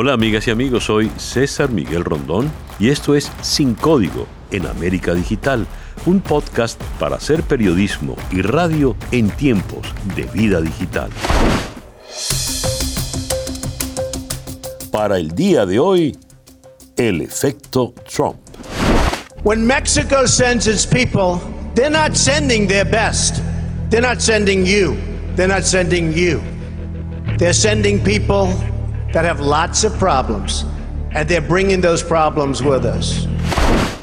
Hola amigas y amigos, soy César Miguel Rondón y esto es Sin Código en América Digital, un podcast para hacer periodismo y radio en tiempos de vida digital. Para el día de hoy, el efecto Trump. When Mexico sends its people, they're not sending their best. They're not sending you. They're not sending you. They're sending people that have lots of problems, and they're bringing those problems with us.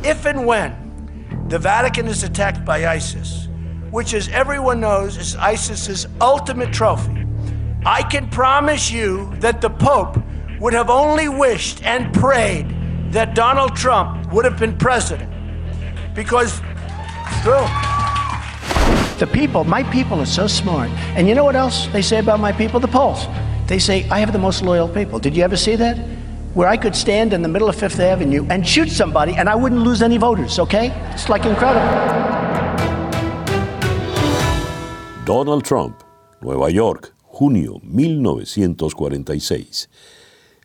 If and when the Vatican is attacked by ISIS, which, as everyone knows, is ISIS's ultimate trophy, I can promise you that the Pope would have only wished and prayed that Donald Trump would have been president. Because, true. The people, my people are so smart. And you know what else they say about my people? The polls. They say, I have the most loyal people. Did you ever see that? Where I could stand in the middle of Fifth Avenue and shoot somebody and I wouldn't lose any voters, okay? It's like incredible. Donald Trump, Nueva York, junio 1946.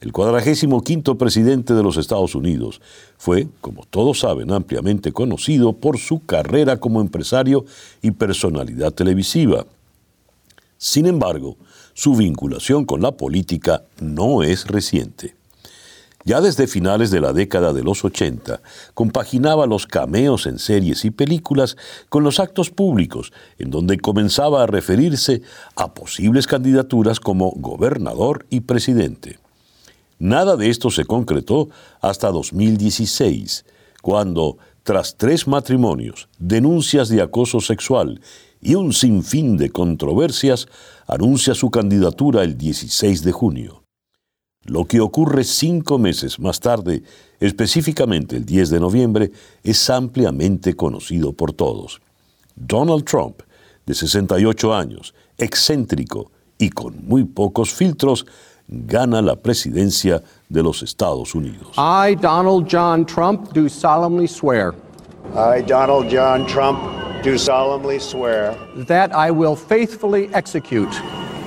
El cuadragésimo quinto presidente de los Estados Unidos fue, como todos saben, ampliamente conocido por su carrera como empresario y personalidad televisiva. Sin embargo, su vinculación con la política no es reciente. Ya desde finales de la década de los 80, compaginaba los cameos en series y películas con los actos públicos, en donde comenzaba a referirse a posibles candidaturas como gobernador y presidente. Nada de esto se concretó hasta 2016, cuando, tras tres matrimonios, denuncias de acoso sexual y un sinfín de controversias, anuncia su candidatura el 16 de junio. Lo que ocurre cinco meses más tarde, específicamente el 10 de noviembre, es ampliamente conocido por todos. Donald Trump, de 68 años, excéntrico y con muy pocos filtros, gana la presidencia de los Estados Unidos. I, Donald John Trump, do solemnly swear I, Donald John Trump, do solemnly swear that I will faithfully execute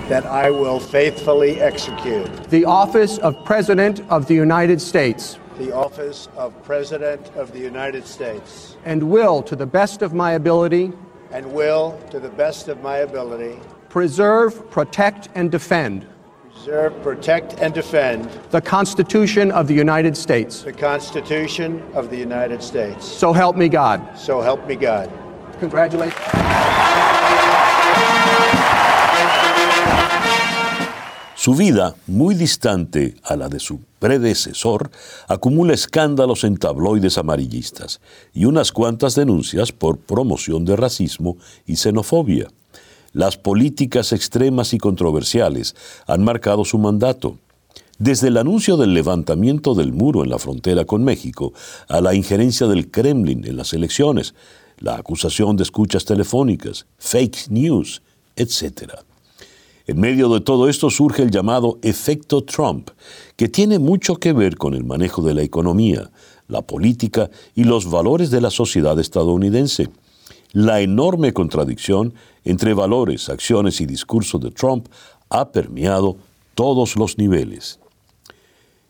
that I will faithfully execute the office of President of the United States the office of President of the United States and will, to the best of my ability, and will, to the best of my ability, preserve, protect, and defend preserve, protect, and defend the Constitution of the United States. the Constitution of the United States. So help me God. So help me God. Congratulations. Su vida, muy distante a la de su predecesor, acumula escándalos en tabloides amarillistas y unas cuantas denuncias por promoción de racismo y xenofobia. Las políticas extremas y controversiales han marcado su mandato. Desde el anuncio del levantamiento del muro en la frontera con México a la injerencia del Kremlin en las elecciones, la acusación de escuchas telefónicas, fake news, etc. En medio de todo esto surge el llamado efecto Trump, que tiene mucho que ver con el manejo de la economía, la política y los valores de la sociedad estadounidense. La enorme contradicción entre valores, acciones y discursos de Trump ha permeado todos los niveles.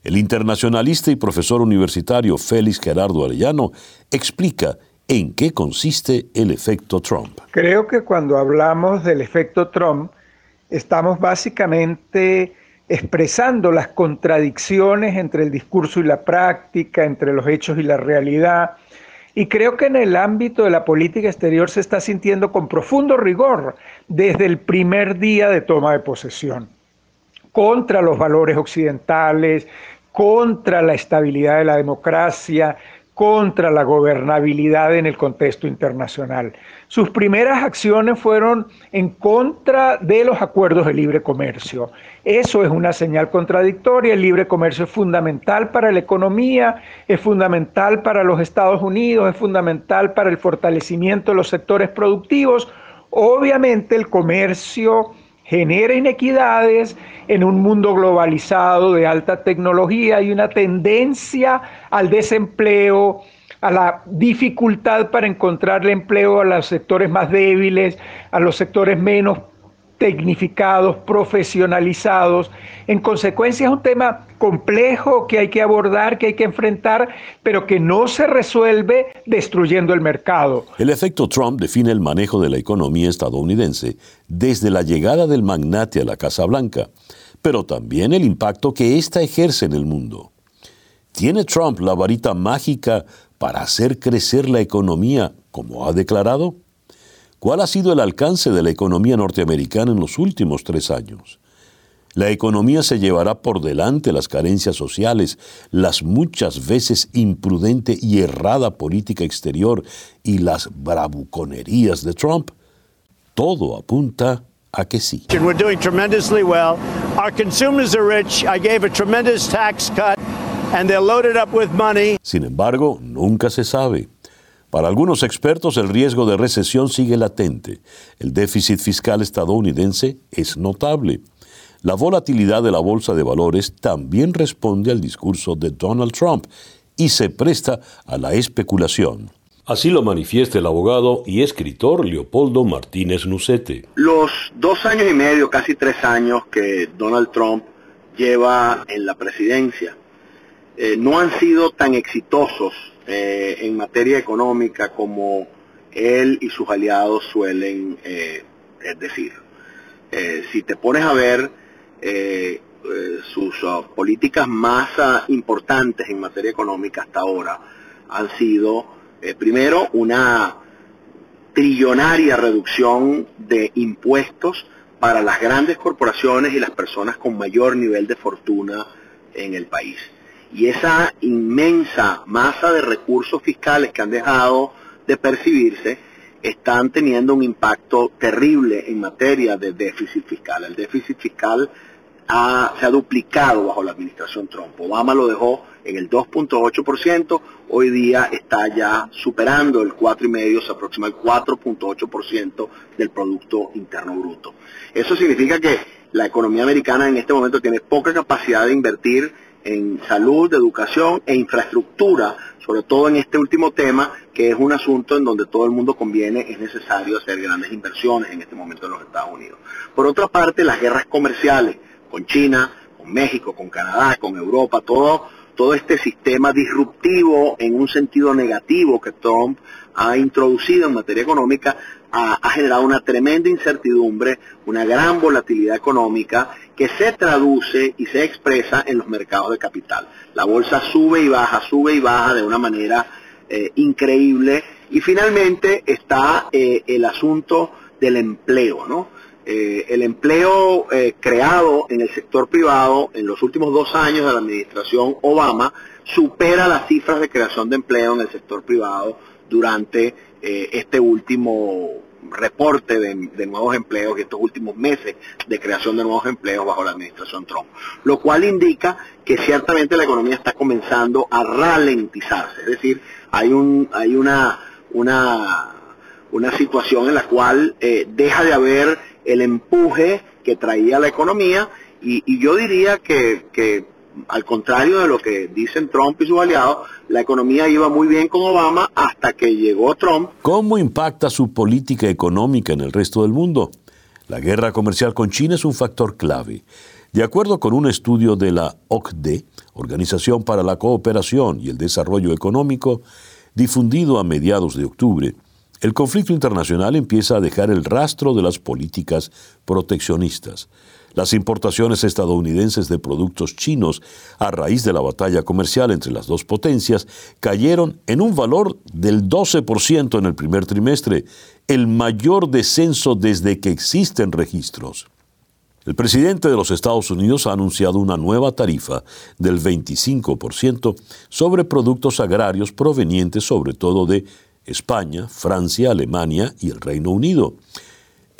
El internacionalista y profesor universitario Félix Gerardo Arellano explica en qué consiste el efecto Trump. Creo que cuando hablamos del efecto Trump, estamos básicamente expresando las contradicciones entre el discurso y la práctica, entre los hechos y la realidad. Y creo que en el ámbito de la política exterior se está sintiendo con profundo rigor desde el primer día de toma de posesión, contra los valores occidentales, contra la estabilidad de la democracia, contra la gobernabilidad en el contexto internacional. Sus primeras acciones fueron en contra de los acuerdos de libre comercio. Eso es una señal contradictoria. El libre comercio es fundamental para la economía, es fundamental para los Estados Unidos, es fundamental para el fortalecimiento de los sectores productivos. Obviamente el comercio genera inequidades en un mundo globalizado de alta tecnología y una tendencia al desempleo, a la dificultad para encontrarle empleo a los sectores más débiles, a los sectores menos tecnificados, profesionalizados. En consecuencia es un tema complejo que hay que abordar, que hay que enfrentar, pero que no se resuelve destruyendo el mercado. El efecto Trump define el manejo de la economía estadounidense desde la llegada del magnate a la Casa Blanca, pero también el impacto que ésta ejerce en el mundo. ¿Tiene Trump la varita mágica para hacer crecer la economía como ha declarado? ¿Cuál ha sido el alcance de la economía norteamericana en los últimos tres años? La economía se llevará por delante las carencias sociales, las muchas veces imprudente y errada política exterior y las bravuconerías de Trump. Todo apunta a que sí. We're doing tremendously well. Our consumers are rich. I gave a tremendous tax cut and they're loaded up with money. Sin embargo, nunca se sabe. Para algunos expertos el riesgo de recesión sigue latente. El déficit fiscal estadounidense es notable. La volatilidad de la bolsa de valores también responde al discurso de Donald Trump y se presta a la especulación. Así lo manifiesta el abogado y escritor Leopoldo Martínez Nucete. Los dos años y medio, casi tres años que Donald Trump lleva en la presidencia eh, no han sido tan exitosos eh, en materia económica como él y sus aliados suelen eh, decir. Eh, si te pones a ver sus uh, políticas más uh, importantes en materia económica hasta ahora han sido, primero, una trillonaria reducción de impuestos para las grandes corporaciones y las personas con mayor nivel de fortuna en el país y esa inmensa masa de recursos fiscales que han dejado de percibirse están teniendo un impacto terrible en materia de déficit fiscal. El déficit fiscal se ha duplicado bajo la administración Trump. Obama lo dejó en el 2.8%, hoy día está ya superando el 4,5%, se aproxima al 4.8% del Producto Interno Bruto. Eso significa que la economía americana en este momento tiene poca capacidad de invertir en salud, educación e infraestructura, sobre todo en este último tema, que es un asunto en donde todo el mundo conviene, es necesario hacer grandes inversiones en este momento en los Estados Unidos. Por otra parte, las guerras comerciales con China, con México, con Canadá, con Europa, todo, todo este sistema disruptivo en un sentido negativo que Trump ha introducido en materia económica ha, generado una tremenda incertidumbre, una gran volatilidad económica que se traduce y se expresa en los mercados de capital. La bolsa sube y baja, sube y baja de una manera eh, increíble. Y finalmente está eh, el asunto del empleo, ¿no? Eh, el empleo creado en el sector privado en los últimos dos años de la administración Obama supera las cifras de creación de empleo en el sector privado durante este último reporte de, nuevos empleos y estos últimos meses de creación de nuevos empleos bajo la administración Trump. Lo cual indica que ciertamente la economía está comenzando a ralentizarse. Es decir, hay, un, hay una, una, una situación en la cual eh, deja de haber el empuje que traía la economía y, yo diría que, que al contrario de lo que dicen Trump y sus aliados, la economía iba muy bien con Obama hasta que llegó Trump. ¿Cómo impacta su política económica en el resto del mundo? La guerra comercial con China es un factor clave. De acuerdo con un estudio de la OCDE, Organización para la Cooperación y el Desarrollo Económico, difundido a mediados de octubre, el conflicto internacional empieza a dejar el rastro de las políticas proteccionistas. Las importaciones estadounidenses de productos chinos a raíz de la batalla comercial entre las dos potencias cayeron en un valor del 12% en el primer trimestre, el mayor descenso desde que existen registros. El presidente de los Estados Unidos ha anunciado una nueva tarifa del 25% sobre productos agrarios provenientes sobre todo de España, Francia, Alemania y el Reino Unido.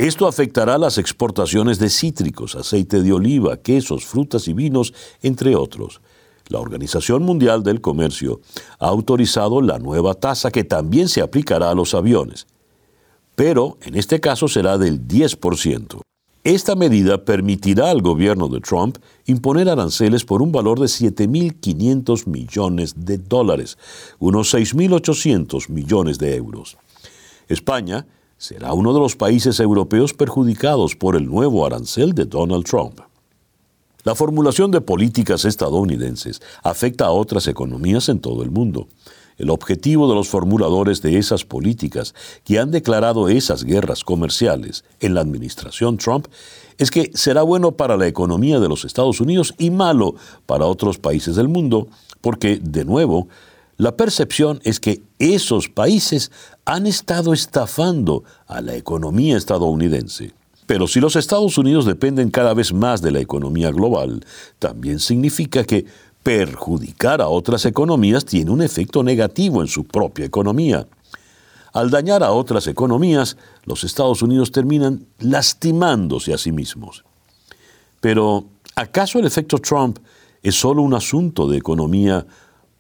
Esto afectará las exportaciones de cítricos, aceite de oliva, quesos, frutas y vinos, entre otros. La Organización Mundial del Comercio ha autorizado la nueva tasa que también se aplicará a los aviones, pero en este caso será del 10%. Esta medida permitirá al gobierno de Trump imponer aranceles por un valor de 7.500 millones de dólares, unos 6.800 millones de euros. España será uno de los países europeos perjudicados por el nuevo arancel de Donald Trump. La formulación de políticas estadounidenses afecta a otras economías en todo el mundo. El objetivo de los formuladores de esas políticas que han declarado esas guerras comerciales en la administración Trump es que será bueno para la economía de los Estados Unidos y malo para otros países del mundo, porque, de nuevo, la percepción es que esos países han estado estafando a la economía estadounidense. Pero si los Estados Unidos dependen cada vez más de la economía global, también significa que perjudicar a otras economías tiene un efecto negativo en su propia economía. Al dañar a otras economías, los Estados Unidos terminan lastimándose a sí mismos. Pero, ¿acaso el efecto Trump es solo un asunto de economía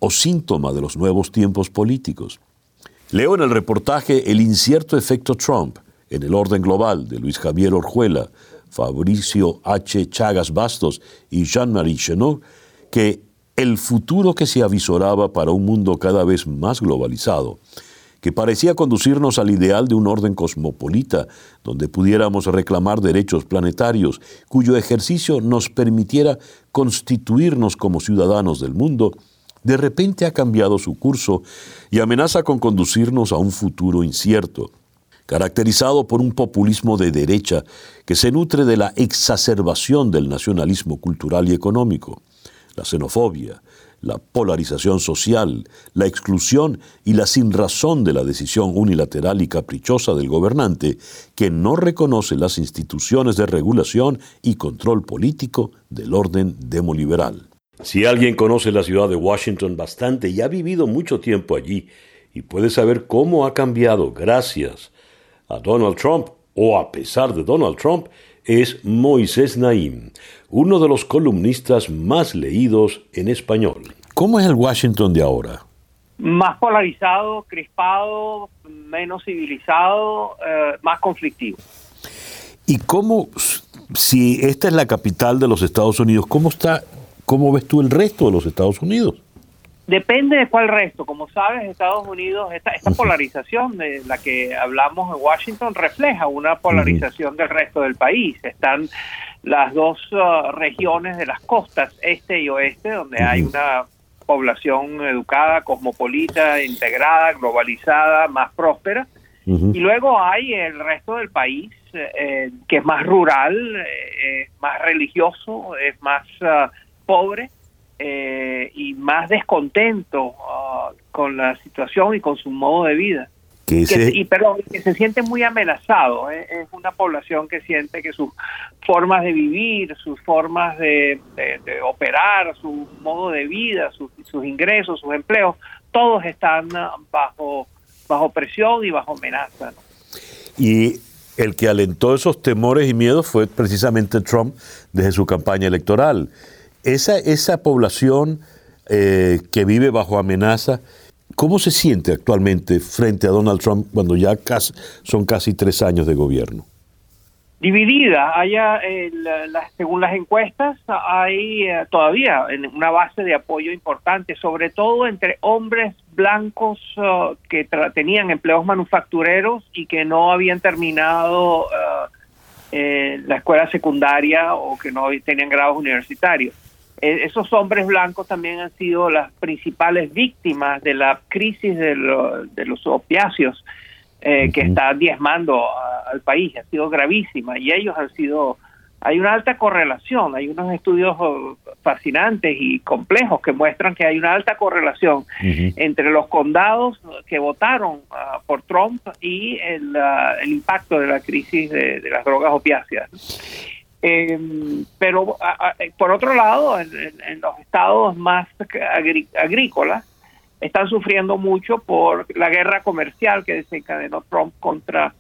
o síntoma de los nuevos tiempos políticos? Leo en el reportaje El incierto efecto Trump en el orden global de Luis Javier Orjuela, Fabricio H. Chagas Bastos y Jean-Marie Chenot que el futuro que se avisoraba para un mundo cada vez más globalizado, que parecía conducirnos al ideal de un orden cosmopolita, donde pudiéramos reclamar derechos planetarios, cuyo ejercicio nos permitiera constituirnos como ciudadanos del mundo, de repente ha cambiado su curso y amenaza con conducirnos a un futuro incierto, caracterizado por un populismo de derecha que se nutre de la exacerbación del nacionalismo cultural y económico la xenofobia, la polarización social, la exclusión y la sinrazón de la decisión unilateral y caprichosa del gobernante que no reconoce las instituciones de regulación y control político del orden demoliberal. Si alguien conoce la ciudad de Washington bastante y ha vivido mucho tiempo allí y puede saber cómo ha cambiado gracias a Donald Trump o a pesar de Donald Trump, es Moisés Naim, uno de los columnistas más leídos en español. ¿Cómo es el Washington de ahora? Más polarizado, crispado, menos civilizado, eh, más conflictivo. ¿Y cómo, si esta es la capital de los Estados Unidos, cómo está, cómo ves tú el resto de los Estados Unidos? Depende de cuál resto. Como sabes, Estados Unidos, esta, esta polarización de la que hablamos en Washington refleja una polarización del resto del país. Están las dos uh, regiones de las costas, este y oeste, donde hay una población educada, cosmopolita, integrada, globalizada, más próspera. Y luego hay el resto del país, eh, que es más rural, eh, más religioso, es más uh, pobre eh, y más descontento ah, con la situación y con su modo de vida. Que y perdón, que se siente muy amenazado. ¿eh? Es una población que siente que sus formas de vivir, sus formas de, operar, su modo de vida, sus, ingresos, sus empleos, todos están bajo, bajo presión y bajo amenaza. Y el que alentó esos temores y miedos fue precisamente Trump desde su campaña electoral. Esa, esa población eh, que vive bajo amenaza, ¿cómo se siente actualmente frente a Donald Trump cuando ya son casi tres años de gobierno? Dividida, haya según las encuestas hay eh, todavía una base de apoyo importante, sobre todo entre hombres blancos uh, que tenían empleos manufactureros y que no habían terminado uh, eh, la escuela secundaria o que no tenían grados universitarios. Eh, esos hombres blancos también han sido las principales víctimas de la crisis de, los opiáceos eh, que está diezmando al país, ha sido gravísima y ellos han sido, hay una alta correlación, hay unos estudios fascinantes y complejos que muestran que hay una alta correlación entre los condados que votaron ah, por Trump y el, ah, impacto de la crisis de, de las drogas opiáceas. Eh, pero por otro lado, en, los estados más agrícolas, están sufriendo mucho por la guerra comercial que desencadenó Trump contra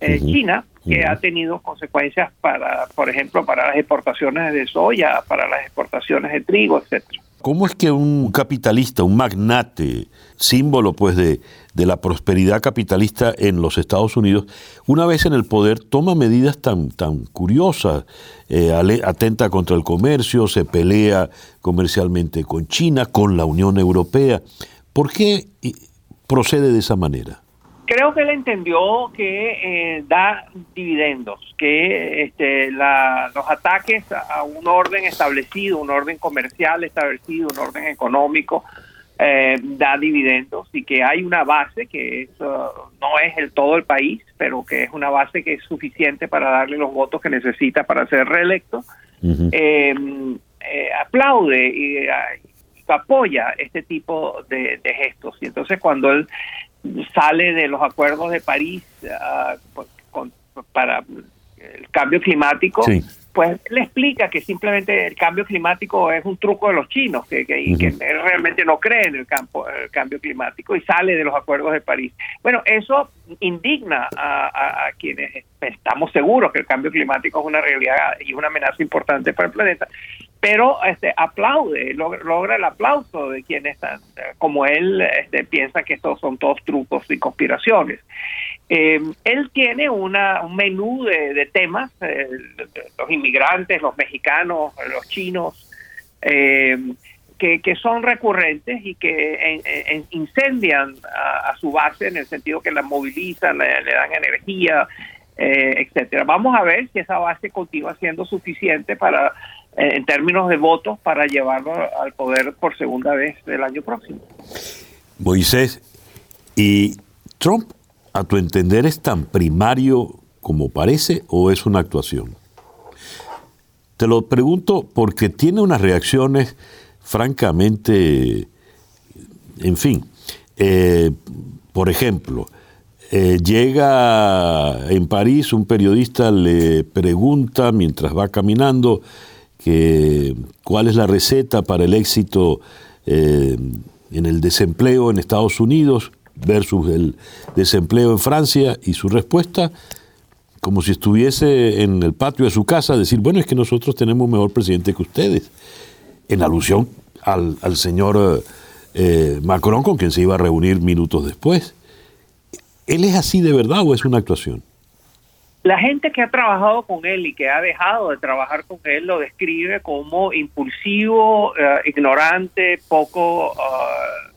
eh, China, que ha tenido consecuencias para, por ejemplo, para las exportaciones de soya, para las exportaciones de trigo, etcétera. ¿Cómo es que un capitalista, un magnate, símbolo pues de, la prosperidad capitalista en los Estados Unidos, una vez en el poder toma medidas tan, tan curiosas, eh, atenta contra el comercio, se pelea comercialmente con China, con la Unión Europea? ¿Por qué procede de esa manera? Creo que él entendió que eh, da dividendos, que este, los ataques a un orden establecido, un orden comercial establecido, un orden económico, eh, da dividendos y que hay una base que no es el todo el país, pero que es una base que es suficiente para darle los votos que necesita para ser reelecto. Eh, aplaude y, apoya este tipo de, de gestos. Y entonces cuando él sale de los acuerdos de París ah, pues, para el cambio climático, pues le explica que simplemente el cambio climático es un truco de los chinos, que, y que realmente no cree en el, campo, el cambio climático y sale de los acuerdos de París. Bueno, eso indigna a, a, quienes estamos seguros que el cambio climático es una realidad y una amenaza importante para el planeta, pero este aplaude, logra, el aplauso de quienes como él este, piensa que estos son todos trucos y conspiraciones. Eh, él tiene una, un menú de, temas, eh, los inmigrantes, los mexicanos, los chinos, eh, que, que, son recurrentes y que incendian a, su base en el sentido que la movilizan, le, dan energía, etcétera. Vamos a ver si esa base continúa siendo suficiente para en términos de votos para llevarlo al poder por segunda vez el año próximo. Moisés, ¿y Trump, a tu entender, es tan primario como parece o es una actuación? Te lo pregunto porque tiene unas reacciones francamente, en fin, eh, por ejemplo, eh, llega en París, un periodista le pregunta mientras va caminando, que cuál es la receta para el éxito eh, en el desempleo en Estados Unidos versus el desempleo en Francia y su respuesta como si estuviese en el patio de su casa, decir, bueno, es que nosotros tenemos un mejor presidente que ustedes, en alusión al, señor eh, Macron con quien se iba a reunir minutos después. ¿Él es así de verdad o es una actuación? La gente que ha trabajado con él y que ha dejado de trabajar con él lo describe como impulsivo, eh, ignorante, poco uh,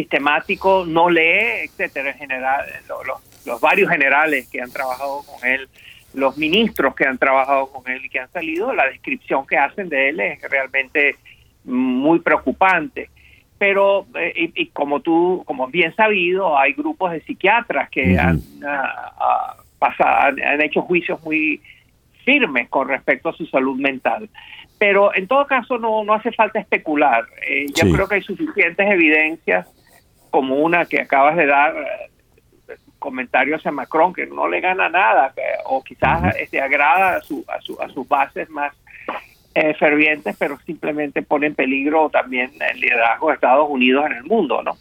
sistemático, no lee, etcétera. En general, los, varios generales que han trabajado con él, los ministros que han trabajado con él y que han salido, la descripción que hacen de él es realmente muy preocupante pero eh, y, como tú como bien sabido hay grupos de psiquiatras que han uh, han, hecho juicios muy firmes con respecto a su salud mental. Pero en todo caso no, no hace falta especular. Eh, yo creo que hay suficientes evidencias como una que acabas de dar, eh, comentarios a Macron, que no le gana nada, o quizás este, agrada a, su, a, su, a sus bases más eh, fervientes, pero simplemente pone en peligro también el liderazgo de Estados Unidos en el mundo, ¿no?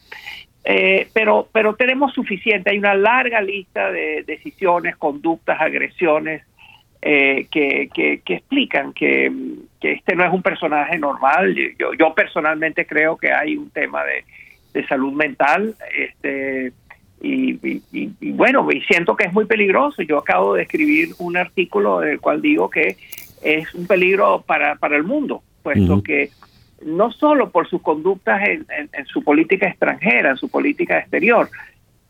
Eh, pero, pero tenemos suficiente, hay una larga lista de decisiones, conductas, agresiones eh, que, que, explican que, este no es un personaje normal. Yo, yo personalmente creo que hay un tema de, salud mental este, y, y, bueno, y siento que es muy peligroso. Yo acabo de escribir un artículo del cual digo que es un peligro para, para el mundo, puesto que no solo por sus conductas en, su política extranjera, en su política exterior,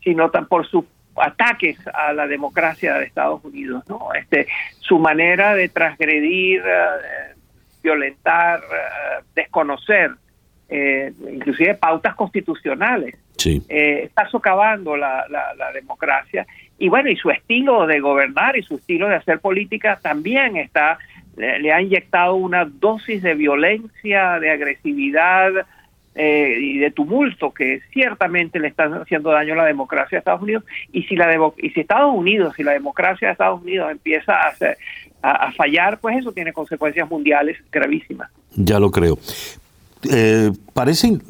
sino también por sus ataques a la democracia de Estados Unidos, ¿no? Este, su manera de transgredir, eh, violentar, eh, desconocer, eh, inclusive pautas constitucionales, está socavando la, la, democracia y bueno, y su estilo de gobernar y su estilo de hacer política también está le, ha inyectado una dosis de violencia, de agresividad eh, y de tumulto que ciertamente le están haciendo daño a la democracia de Estados Unidos. Y si, la y si Estados Unidos, si la democracia de Estados Unidos empieza a, a, fallar, pues eso tiene consecuencias mundiales gravísimas. Ya lo creo. Eh,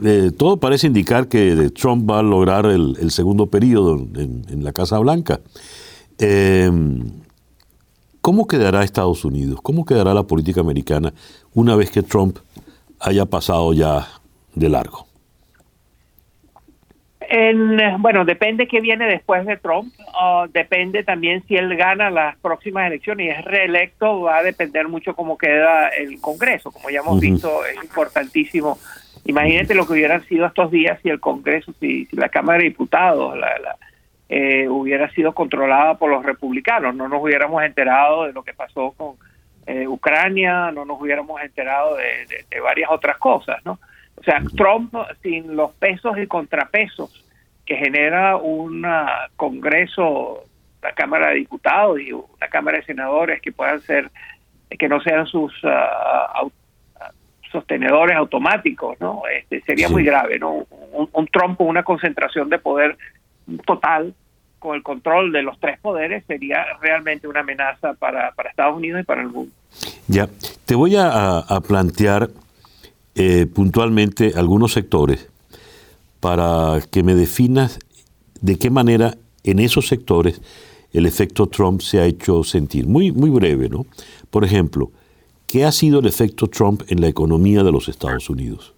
eh, todo parece indicar que Trump va a lograr el, segundo periodo en, la Casa Blanca. Eh, ¿Cómo quedará Estados Unidos? ¿Cómo quedará la política americana una vez que Trump haya pasado ya de largo? Bueno, depende qué viene después de Trump. Ah, depende también si él gana las próximas elecciones y es reelecto. Va a depender mucho cómo queda el Congreso. Como ya hemos visto, es importantísimo. Imagínate lo que hubieran sido estos días si el Congreso, si, la Cámara de Diputados, la eh, hubiera sido controlada por los republicanos. No nos hubiéramos enterado de lo que pasó con eh, Ucrania, no nos hubiéramos enterado de, varias otras cosas, ¿no? O sea, Trump sin los pesos y contrapesos que genera un Congreso, la Cámara de Diputados y una Cámara de Senadores que puedan ser, que no sean sus uh, sostenedores automáticos, ¿no? Este, sería muy grave, ¿no? Un, Trump con una concentración de poder total con el control de los tres poderes sería realmente una amenaza para, Estados Unidos y para el mundo. Ya, te voy a, plantear eh, puntualmente algunos sectores para que me definas de qué manera en esos sectores el efecto Trump se ha hecho sentir. Muy, muy breve, ¿no? Por ejemplo, ¿Qué ha sido el efecto Trump en la economía de los Estados Unidos?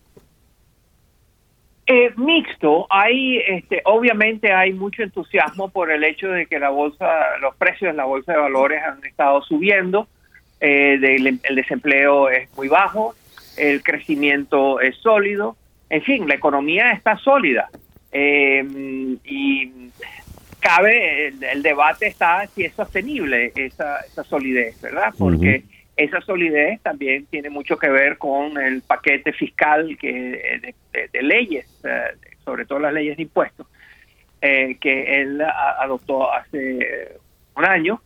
Eh, mixto. Hay, este, obviamente, hay mucho entusiasmo por el hecho de que la bolsa, los precios en la bolsa de valores han estado subiendo. Eh, el desempleo es muy bajo, el crecimiento es sólido. En fin, la economía está sólida. Eh, y cabe, el, debate está si es sostenible esa, esa solidez, ¿verdad? Porque esa solidez también tiene mucho que ver con el paquete fiscal que de, leyes, eh, sobre todo las leyes de impuestos, eh, que él adoptó hace un año,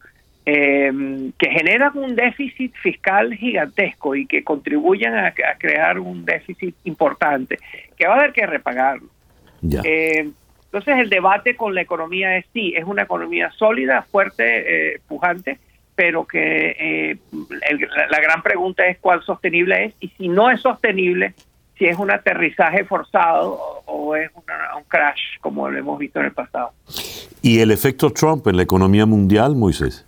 em, que generan un déficit fiscal gigantesco y que contribuyen a, crear un déficit importante, que va a haber que repagarlo. Eh, entonces el debate con la economía es sí, es una economía sólida, fuerte, pujante, pero que eh, la, gran pregunta es cuál sostenible es y si no es sostenible, si es un aterrizaje forzado o, es un crash como lo hemos visto en el pasado. ¿Y el efecto Trump en la economía mundial, Moisés?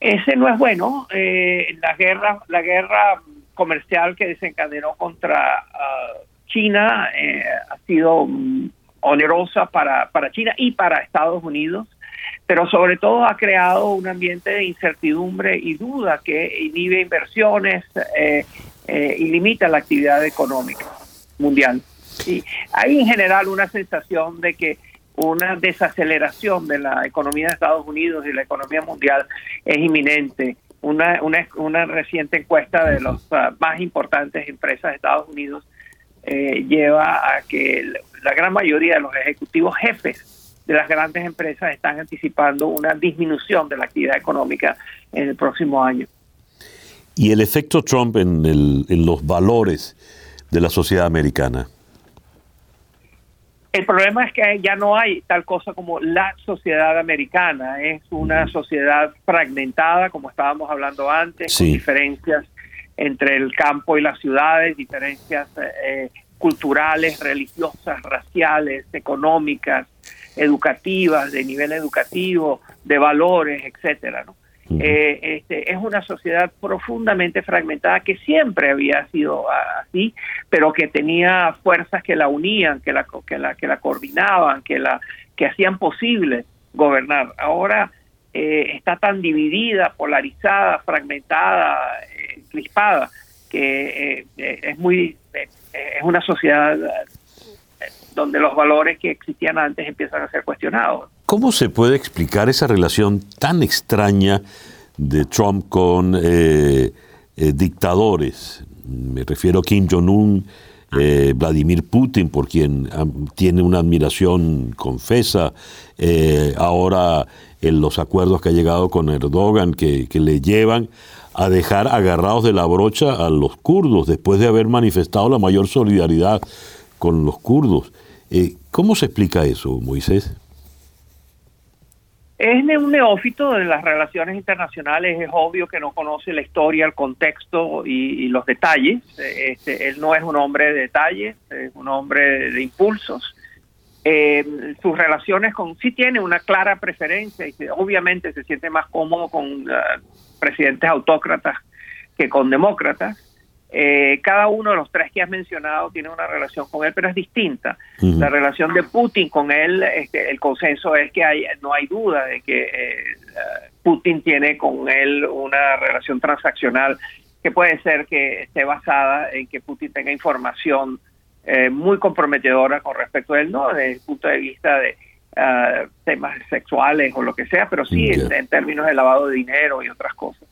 Ese no es bueno. Eh, la guerra, la guerra comercial que desencadenó contra ah, China eh, ha sido mm, onerosa para, para China y para Estados Unidos pero sobre todo ha creado un ambiente de incertidumbre y duda que inhibe inversiones eh, eh, y limita la actividad económica mundial. Y hay en general una sensación de que una desaceleración de la economía de Estados Unidos y la economía mundial es inminente. Una, una, reciente encuesta de las uh, más importantes empresas de Estados Unidos eh, lleva a que la gran mayoría de los ejecutivos jefes de las grandes empresas están anticipando una disminución de la actividad económica en el próximo año. ¿Y el efecto Trump en, en los valores de la sociedad americana? El problema es que ya no hay tal cosa como la sociedad americana, es una sociedad fragmentada, como estábamos hablando antes, con diferencias entre el campo y las ciudades, diferencias eh, culturales, religiosas, raciales, económicas, educativas, de nivel educativo, de valores, etcétera. ¿no? Eh, este, es una sociedad profundamente fragmentada que siempre había sido así, pero que tenía fuerzas que la unían, que la, que la, que la coordinaban, que, la, que hacían posible gobernar. Ahora eh, está tan dividida, polarizada, fragmentada, eh, crispada, que es muy es una sociedad donde los valores que existían antes empiezan a ser cuestionados. ¿Cómo se puede explicar esa relación tan extraña de Trump con eh, eh, dictadores? Me refiero a Kim Jong-un, eh, Vladimir Putin, por quien tiene una admiración confesa, ahora en los acuerdos que ha llegado con Erdogan, que, le llevan a dejar agarrados de la brocha a los kurdos después de haber manifestado la mayor solidaridad con los kurdos. ¿Cómo se explica eso, Moisés? Es un neófito de las relaciones internacionales, es obvio que no conoce la historia, el contexto y, los detalles. Este, él no es un hombre de detalles, es un hombre de, impulsos. Eh, sus relaciones con sí tiene una clara preferencia y obviamente se siente más cómodo con uh, presidentes autócratas que con demócratas eh, cada uno de los tres que has mencionado tiene una relación con él, pero es distinta. La relación de Putin con él, este, el consenso es que hay, no hay duda de que eh, Putin tiene con él una relación transaccional que puede ser que esté basada en que Putin tenga información eh, muy comprometedora con respecto a él, ¿no? Desde el punto de vista de ah, temas sexuales o lo que sea, pero sí en, términos de lavado de dinero y otras cosas.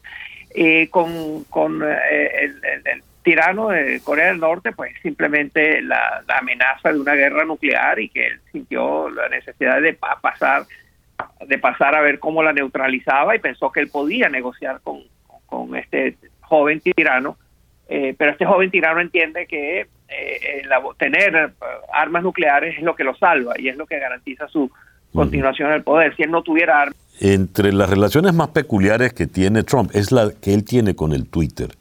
Eh, con con el, tirano de Corea del Norte, pues simplemente la, amenaza de una guerra nuclear y que él sintió la necesidad de pasar de pasar a ver cómo la neutralizaba y pensó que él podía negociar con, con este joven tirano, eh, pero este joven tirano entiende que eh, tener armas nucleares es lo que lo salva y es lo que garantiza su continuación del poder. Si él no tuviera armas... Entre las relaciones más peculiares que tiene Trump es la que él tiene con el Twitter.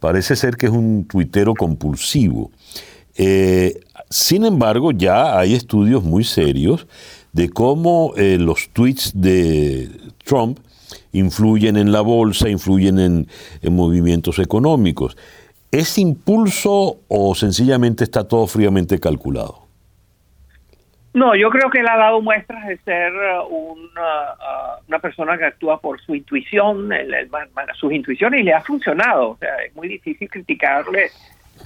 Parece ser que es un tuitero compulsivo. Eh, sin embargo, ya hay estudios muy serios de cómo eh, los tweets de Trump influyen en la bolsa, influyen en, movimientos económicos. ¿Es impulso o sencillamente está todo fríamente calculado? No, yo creo que él ha dado muestras de ser uh, una, persona que actúa por su intuición, sus intuiciones, y le ha funcionado. O sea, es muy difícil criticarle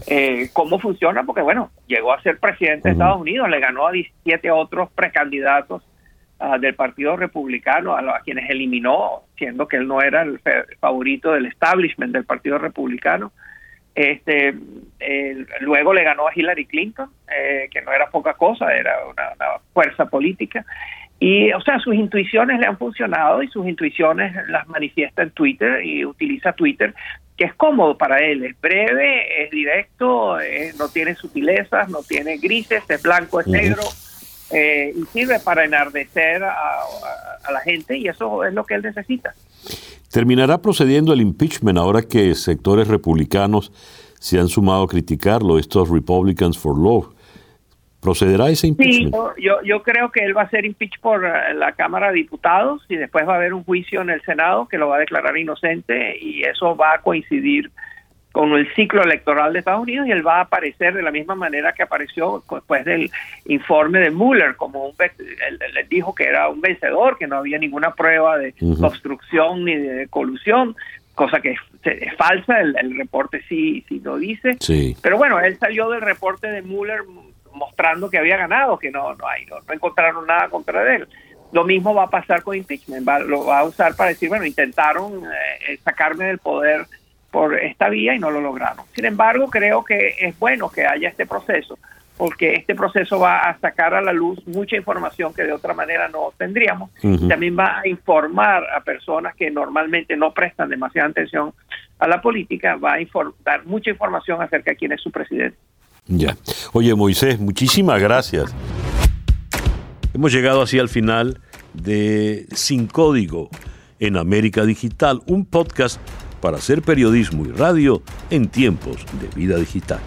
eh, cómo funciona, porque bueno, llegó a ser presidente de Estados Unidos, le ganó a 17 otros precandidatos ah, del Partido Republicano, a, quienes eliminó, siendo que él no era el favorito del establishment del Partido Republicano. Este, luego le ganó a Hillary Clinton, eh, que no era poca cosa, era una, una, fuerza política. Y, o sea, sus intuiciones le han funcionado y sus intuiciones las manifiesta en Twitter y utiliza Twitter que es cómodo para él, es breve, es directo, no tiene sutilezas, no tiene grises, es blanco, es negro, eh, y sirve para enardecer a, la gente y eso es lo que él necesita. ¿Terminará procediendo el impeachment ahora que sectores republicanos se han sumado a criticarlo, estos Republicans for Law? ¿Procederá ese impeachment? Sí, yo, yo creo que él va a ser impeached por eh, la Cámara de Diputados y después va a haber un juicio en el Senado que lo va a declarar inocente y eso va a coincidir con el ciclo electoral de Estados Unidos y él va a aparecer de la misma manera que apareció después del informe de Mueller, como un, él, dijo que era un vencedor, que no había ninguna prueba de obstrucción ni de colusión, cosa que es, falsa, el, reporte sí, sí lo dice. Sí. Pero bueno, él salió del reporte de Mueller mostrando que había ganado, que no, no, hay, no, encontraron nada contra él. Lo mismo va a pasar con impeachment, lo va a usar para decir, bueno, intentaron eh, sacarme del poder por esta vía y no lo lograron. Sin embargo, creo que es bueno que haya este proceso, porque este proceso va a sacar a la luz mucha información que de otra manera no tendríamos. También va a informar a personas que normalmente no prestan demasiada atención a la política, va a dar mucha información acerca de quién es su presidente. Ya. Oye, Moisés, muchísimas gracias. Hemos llegado así al final de Sin Código en América Digital, un podcast para hacer periodismo y radio en tiempos de vida digital.